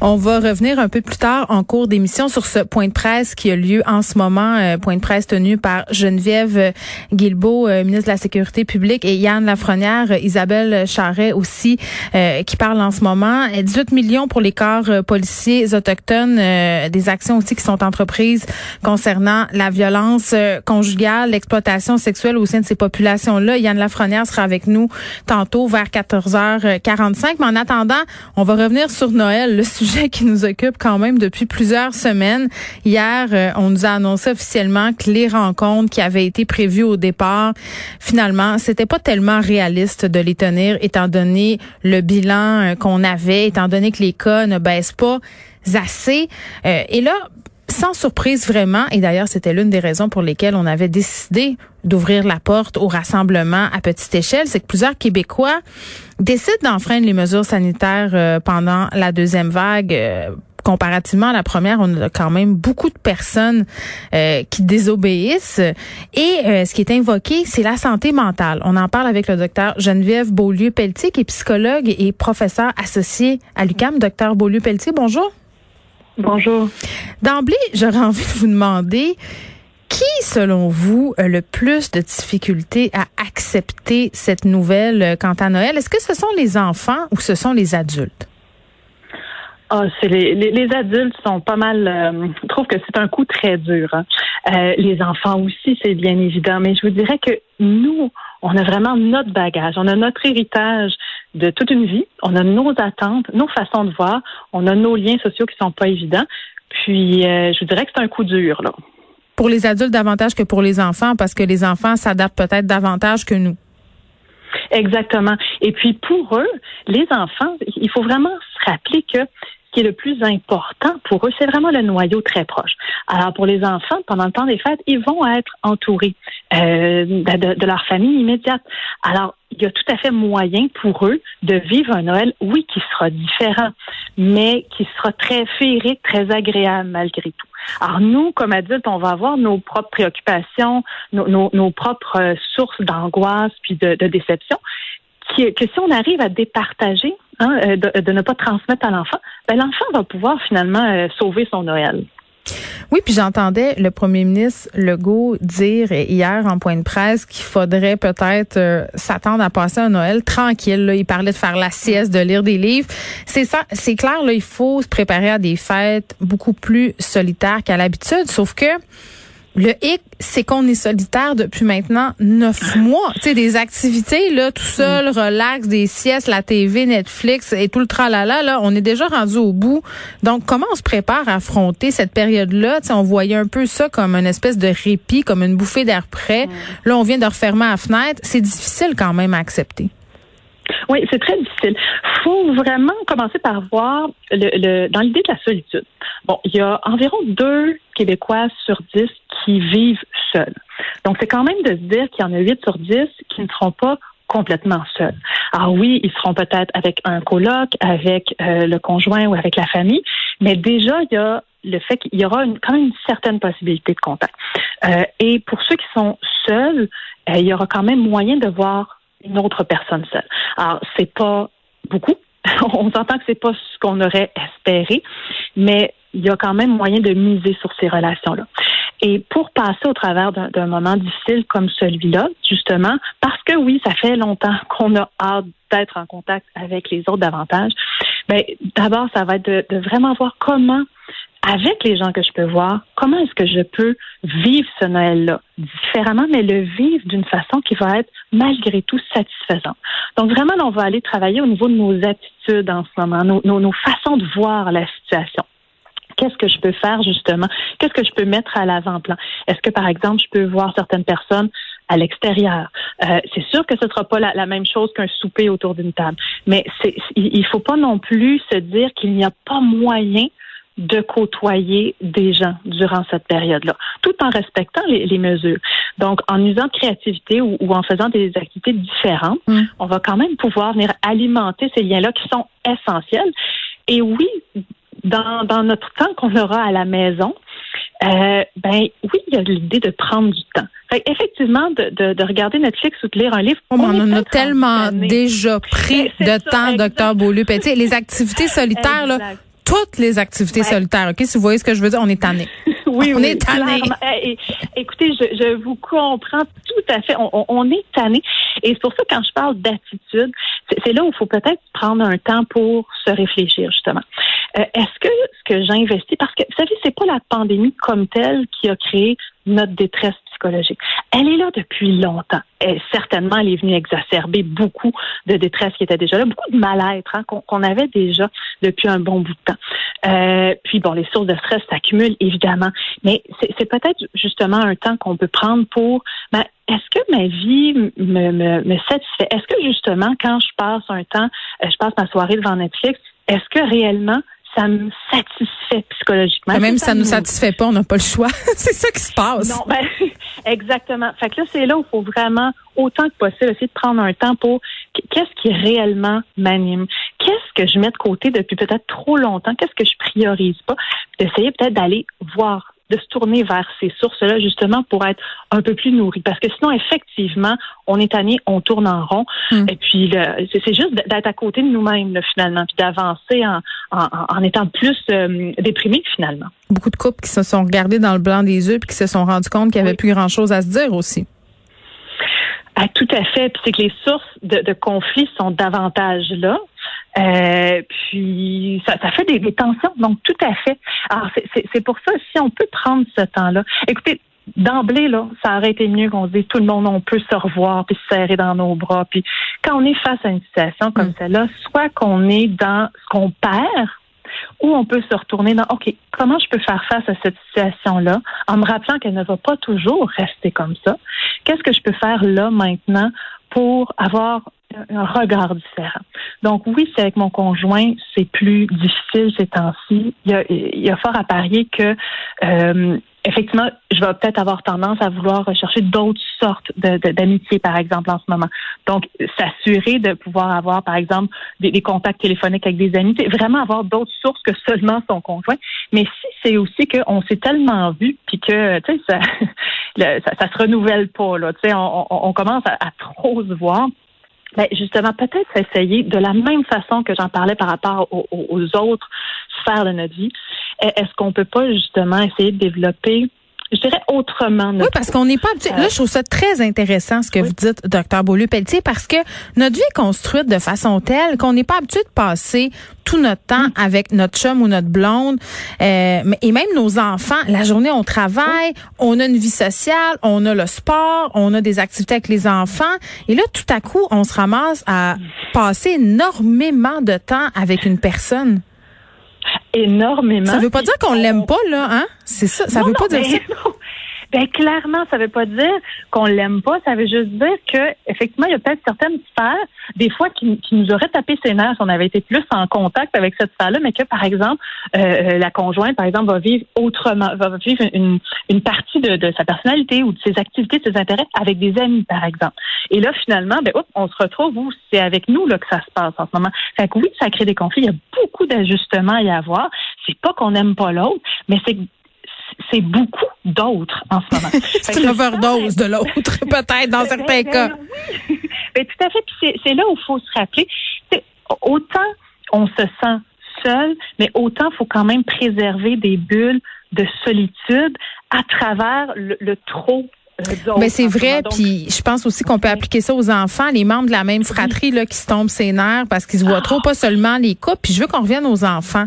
On va revenir un peu plus tard en cours d'émission sur ce point de presse qui a lieu en ce moment, euh, point de presse tenu par Geneviève Guilbeault, euh, ministre de la Sécurité publique, et Yann Lafrenière, euh, Isabelle Charret aussi, qui parle en ce moment. 18 millions pour les corps policiers autochtones, des actions aussi qui sont entreprises concernant la violence conjugale, l'exploitation sexuelle au sein de ces populations-là. Yann Lafrenière sera avec nous tantôt vers 14h45. Mais en attendant, on va revenir sur Noël, le sujet qui nous occupe quand même depuis plusieurs semaines. Hier, euh, on nous a annoncé officiellement que les rencontres qui avaient été prévues au départ, finalement, c'était pas tellement réaliste de les tenir, étant donné le bilan euh, qu'on avait, étant donné que les cas ne baissent pas assez. Euh, et là, sans surprise vraiment, et d'ailleurs c'était l'une des raisons pour lesquelles on avait décidé d'ouvrir la porte au rassemblement à petite échelle, c'est que plusieurs Québécois décident d'enfreindre les mesures sanitaires euh, pendant la deuxième vague. Euh, comparativement à la première, on a quand même beaucoup de personnes euh, qui désobéissent. Et ce qui est invoqué, c'est la santé mentale. On en parle avec le docteur Geneviève Beaulieu-Pelletier, qui est psychologue et professeur associé à l'UCAM. Docteur Beaulieu-Pelletier, bonjour. Bonjour. D'emblée, j'aurais envie de vous demander qui, selon vous, a le plus de difficultés à accepter cette nouvelle euh, quant à Noël? Est-ce que ce sont les enfants ou ce sont les adultes? Ah, c'est les, les, adultes sont pas mal. Euh, trouvent que c'est un coup très dur. Hein. Euh, les enfants aussi, c'est bien évident. Mais je vous dirais que nous, on a vraiment notre bagage, on a notre héritage de toute une vie, on a nos attentes, nos façons de voir, on a nos liens sociaux qui sont pas évidents. Puis, euh, je vous dirais que c'est un coup dur là. Pour les adultes davantage que pour les enfants, parce que les enfants s'adaptent peut-être davantage que nous. Exactement. Et puis pour eux, les enfants, il faut vraiment se rappeler que ce qui est le plus important pour eux, c'est vraiment le noyau très proche. Alors pour les enfants, pendant le temps des fêtes, ils vont être entourés euh, de, de, leur famille immédiate. Alors il y a tout à fait moyen pour eux de vivre un Noël, oui, qui sera différent, mais qui sera très féerique, très agréable malgré tout. Alors nous, comme adultes, on va avoir nos propres préoccupations, nos, propres euh, sources d'angoisse puis de, déception, que si on arrive à départager, hein, euh, de, de, ne pas transmettre à l'enfant, ben l'enfant va pouvoir finalement euh, sauver son Noël. Oui, puis j'entendais le premier ministre Legault dire hier en point de presse qu'il faudrait peut-être euh, s'attendre à passer un Noël tranquille. Là. Il parlait de faire la sieste, de lire des livres. C'est ça, c'est clair. Là, il faut se préparer à des fêtes beaucoup plus solitaires qu'à l'habitude. Sauf que le hic, c'est qu'on est solitaire depuis maintenant neuf mois. Tu sais, des activités, là, tout seul, relax, des siestes, la TV, Netflix et tout le tralala, là, on est déjà rendu au bout. Donc, comment on se prépare à affronter cette période-là? Tu sais, on voyait un peu ça comme une espèce de répit, comme une bouffée d'air frais. Mm. Là, on vient de refermer la fenêtre. C'est difficile quand même à accepter. Oui, c'est très difficile. faut vraiment commencer par voir le, dans l'idée de la solitude. Bon, il y a environ deux Québécois sur dix qui vivent seuls. Donc, c'est quand même de se dire qu'il y en a huit sur dix qui ne seront pas complètement seuls. Alors oui, ils seront peut-être avec un coloc, avec euh, le conjoint ou avec la famille, mais déjà, il y a le fait qu'il y aura quand même une certaine possibilité de contact. Euh, et pour ceux qui sont seuls, euh, il y aura quand même moyen de voir une autre personne seule. Alors, c'est pas beaucoup. On s'entend que c'est pas ce qu'on aurait espéré, mais il y a quand même moyen de miser sur ces relations-là. Et pour passer au travers d'un moment difficile comme celui-là, justement, parce que oui, ça fait longtemps qu'on a hâte d'être en contact avec les autres davantage, mais ben, d'abord, ça va être de, vraiment voir comment, avec les gens que je peux voir, comment est-ce que je peux vivre ce Noël-là différemment, mais le vivre d'une façon qui va être malgré tout satisfaisante. Donc vraiment, on va aller travailler au niveau de nos attitudes en ce moment, nos façons de voir la situation qu'est-ce que je peux faire justement? Qu'est-ce que je peux mettre à l'avant-plan? Est-ce que, par exemple, je peux voir certaines personnes à l'extérieur? Euh, c'est sûr que ce ne sera pas la, même chose qu'un souper autour d'une table, mais il ne faut pas non plus se dire qu'il n'y a pas moyen de côtoyer des gens durant cette période-là, tout en respectant les, mesures. Donc, en usant de créativité ou, en faisant des activités différentes, mm. on va quand même pouvoir venir alimenter ces liens-là qui sont essentiels. Et oui, dans, dans notre temps qu'on aura à la maison, euh, ben oui, il y a l'idée de prendre du temps. effectivement, de, de, regarder Netflix ou de lire un livre. Oh, on, en a tellement déjà pris de temps, docteur Beaulieu. les activités solitaires, là, toutes les activités solitaires, OK? Si vous voyez ce que je veux dire, on est tanné. oui, on est tanné. Eh, écoutez, je, je, vous comprends tout à fait. On, on est tanné. Et c'est pour ça, quand je parle d'attitude, c'est là où il faut peut-être prendre un temps pour se réfléchir, justement. Euh, est-ce que ce que j'investis, parce que, vous savez, c'est pas la pandémie comme telle qui a créé notre détresse psychologique. Elle est là depuis longtemps. Et certainement, elle est venue exacerber beaucoup de détresse qui était déjà là, beaucoup de mal-être hein, qu'on avait déjà depuis un bon bout de temps. Euh, puis bon, les sources de stress s'accumulent évidemment, mais c'est peut-être justement un temps qu'on peut prendre pour ben, est-ce que ma vie me satisfait? Est-ce que justement, quand je passe un temps, euh, je passe ma soirée devant Netflix, est-ce que réellement ça me satisfait psychologiquement. même si ça ne nous satisfait pas, on n'a pas le choix. c'est ça qui se passe. Non, ben, exactement. Fait que là, c'est là où il faut vraiment, autant que possible, essayer de prendre un temps pour qu'est-ce qui réellement m'anime? Qu'est-ce que je mets de côté depuis peut-être trop longtemps? Qu'est-ce que je priorise pas? D'essayer peut-être d'aller voir de se tourner vers ces sources-là justement pour être un peu plus nourri. Parce que sinon, effectivement, on est tanné, on tourne en rond. Hmm. Et puis, c'est juste d'être à côté de nous-mêmes finalement, puis d'avancer en, en, étant plus euh, déprimé finalement. Beaucoup de couples qui se sont regardés dans le blanc des yeux puis qui se sont rendus compte qu'il n'y avait plus grand-chose à se dire aussi. Ah, tout à fait. Puis c'est que les sources de, de conflits sont davantage là. Euh, puis ça, ça fait des, tensions, donc tout à fait. Alors c'est pour ça, si on peut prendre ce temps-là. Écoutez, d'emblée, là, ça aurait été mieux qu'on se dise tout le monde, on peut se revoir puis se serrer dans nos bras. Puis quand on est face à une situation comme mm. celle-là, soit qu'on est dans ce qu'on perd, ou on peut se retourner dans OK, comment je peux faire face à cette situation-là en me rappelant qu'elle ne va pas toujours rester comme ça? Qu'est-ce que je peux faire là maintenant pour avoir un regard différent. Donc oui, c'est avec mon conjoint, c'est plus difficile ces temps-ci. Il y a, il y a fort à parier que euh, effectivement, je vais peut-être avoir tendance à vouloir rechercher d'autres sortes d'amitié, par exemple, en ce moment. Donc, s'assurer de pouvoir avoir, par exemple, des, contacts téléphoniques avec des amis, vraiment avoir d'autres sources que seulement son conjoint. Mais si c'est aussi qu'on s'est tellement vu, puis que, tu sais, ça, ça, se renouvelle pas, là, tu sais, on, on, commence à, à trop se voir. Ben justement, peut-être essayer de la même façon que j'en parlais par rapport aux, aux autres sphères de notre vie. Est-ce qu'on peut pas justement essayer de développer je dirais autrement. oui, parce qu'on n'est pas habitué. Là, je trouve ça très intéressant ce que vous dites, docteur Beaulieu-Pelletier, parce que notre vie est construite de façon telle qu'on n'est pas habitué de passer tout notre temps mm. avec notre chum ou notre blonde, euh, et même nos enfants. La journée, on travaille, on a une vie sociale, on a le sport, on a des activités avec les enfants, et là, tout à coup, on se ramasse à passer énormément de temps avec une personne énormément. Ça veut pas dire qu'on l'aime pas, là, hein? C'est ça. Ça veut pas dire ça. Ben clairement, ça veut pas dire qu'on l'aime pas. Ça veut juste dire que effectivement, il y a peut-être certaines sphères, des fois, qui, nous auraient tapé ses nerfs on avait été plus en contact avec cette sphère-là, mais que par exemple, euh, euh, la conjointe, par exemple, va vivre autrement, va vivre une, une partie de, de, sa personnalité ou de ses activités, de ses intérêts avec des amis, par exemple. Et là, finalement, ben, on se retrouve où c'est avec nous là que ça se passe en ce moment. Fait que oui, ça crée des conflits. Il y a beaucoup d'ajustements à y avoir. C'est pas qu'on n'aime pas l'autre, mais c'est c'est beaucoup d'autres en ce moment. c'est une overdose de l'autre, peut-être, dans ben, certains ben, cas. Oui. Ben, tout à fait. Puis c'est là où il faut se rappeler. Autant on se sent seul, mais autant il faut quand même préserver des bulles de solitude à travers le trop mais ben, c'est vrai, puis je pense aussi qu'on peut appliquer ça aux enfants, les membres de la même fratrie là qui se tombent ses nerfs parce qu'ils se voient trop, pas seulement les couples. Puis je veux qu'on revienne aux enfants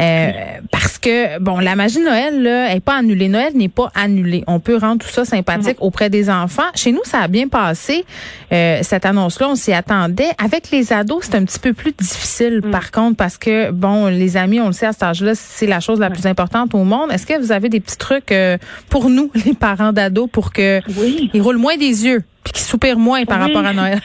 euh, parce que bon, la magie de Noël là est pas annulée. Noël n'est pas annulé. On peut rendre tout ça sympathique auprès des enfants. Chez nous, ça a bien passé. Euh, cette annonce-là, on s'y attendait. Avec les ados, c'est un petit peu plus difficile, mm. par contre, parce que bon, les amis, on le sait à cet âge-là, c'est la chose la plus importante au monde. Est-ce que vous avez des petits trucs euh, pour nous, les parents d'ados, pour qu'ils roulent moins des yeux puis qu'ils soupirent moins par rapport à Noël.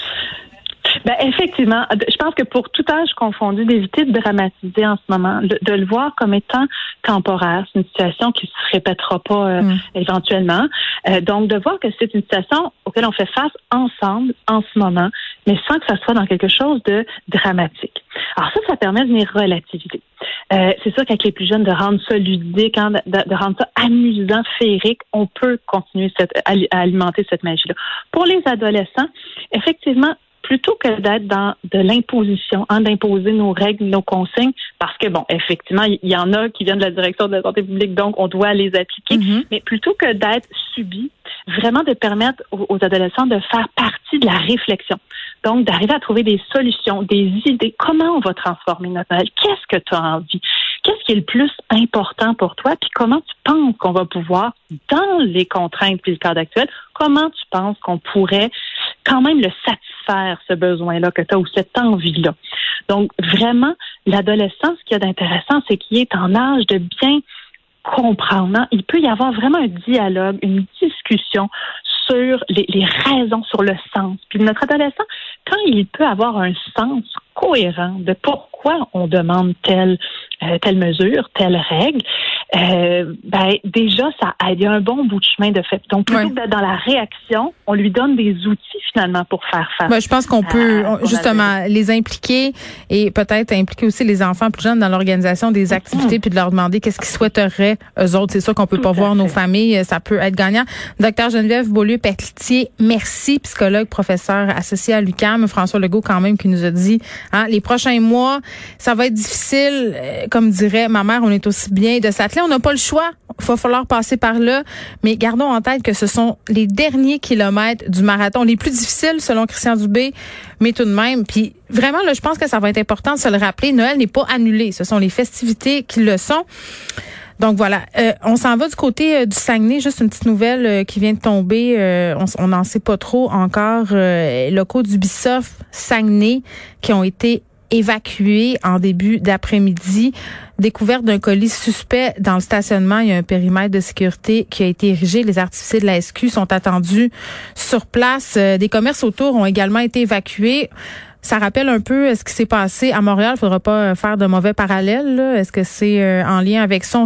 Ben effectivement, je pense que pour tout âge confondu, d'éviter de dramatiser en ce moment, de, le voir comme étant temporaire, c'est une situation qui se répétera pas euh, mm. éventuellement. Euh, donc de voir que c'est une situation auquel on fait face ensemble en ce moment, mais sans que ça soit dans quelque chose de dramatique. Alors ça, ça permet de venir relativiser. Euh, c'est sûr qu'avec les plus jeunes, de rendre ça ludique, hein, de, rendre ça amusant, féerique, on peut continuer cette, à alimenter cette magie-là. Pour les adolescents, effectivement, plutôt que d'être dans de l'imposition, hein, d'imposer nos règles, nos consignes, parce que, bon, effectivement, il y, en a qui viennent de la direction de la santé publique, donc on doit les appliquer, mm-hmm. mais plutôt que d'être subi, vraiment de permettre aux, adolescents de faire partie de la réflexion. Donc, d'arriver à trouver des solutions, des idées. Comment on va transformer notre vie? Qu'est-ce que tu as envie? Qu'est-ce qui est le plus important pour toi? Puis comment tu penses qu'on va pouvoir, dans les contraintes puis le cadre actuel, comment tu penses qu'on pourrait quand même le satisfaire, ce besoin-là que tu as ou cette envie-là. Donc, vraiment, l'adolescence, ce qu'il y a d'intéressant, c'est qu'il est en âge de bien comprendre. Hein. Il peut y avoir vraiment un dialogue, une discussion sur les, raisons, sur le sens. Puis notre adolescent, quand il peut avoir un sens cohérent de pourquoi on demande telle euh, telle mesure, telle règle, euh, ben déjà ça il y a un bon bout de chemin de fait. Donc plutôt que d'être dans la réaction, on lui donne des outils finalement pour faire face. Ben, je pense qu'on peut justement les impliquer et peut-être impliquer aussi les enfants plus jeunes dans l'organisation des activités mm-hmm. puis de leur demander qu'est-ce qu'ils souhaiteraient eux autres. C'est sûr qu'on peut pas voir nos familles, ça peut être gagnant. Docteur Geneviève Beaulieu-Peclitier, merci, psychologue, professeur associé à l'UCAM. François Legault quand même qui nous a dit, hein, les prochains mois, ça va être difficile euh, comme dirait ma mère, on est aussi bien de s'atteler. On n'a pas le choix. Il va falloir passer par là. Mais gardons en tête que ce sont les derniers kilomètres du marathon, les plus difficiles selon Christian Dubé, mais tout de même. Puis vraiment, là, je pense que ça va être important de se le rappeler. Noël n'est pas annulé. Ce sont les festivités qui le sont. Donc voilà, euh, on s'en va du côté euh, du Saguenay. Juste une petite nouvelle euh, qui vient de tomber. on n'en sait pas trop encore. locaux d'Ubisoft Saguenay qui ont été évacué en début d'après-midi. Découverte d'un colis suspect dans le stationnement. Il y a un périmètre de sécurité qui a été érigé. Les artificiers de la SQ sont attendus sur place. Des commerces autour ont également été évacués. Ça rappelle un peu ce qui s'est passé à Montréal. Il faudra pas faire de mauvais parallèles. Est-ce que c'est en lien avec ça? On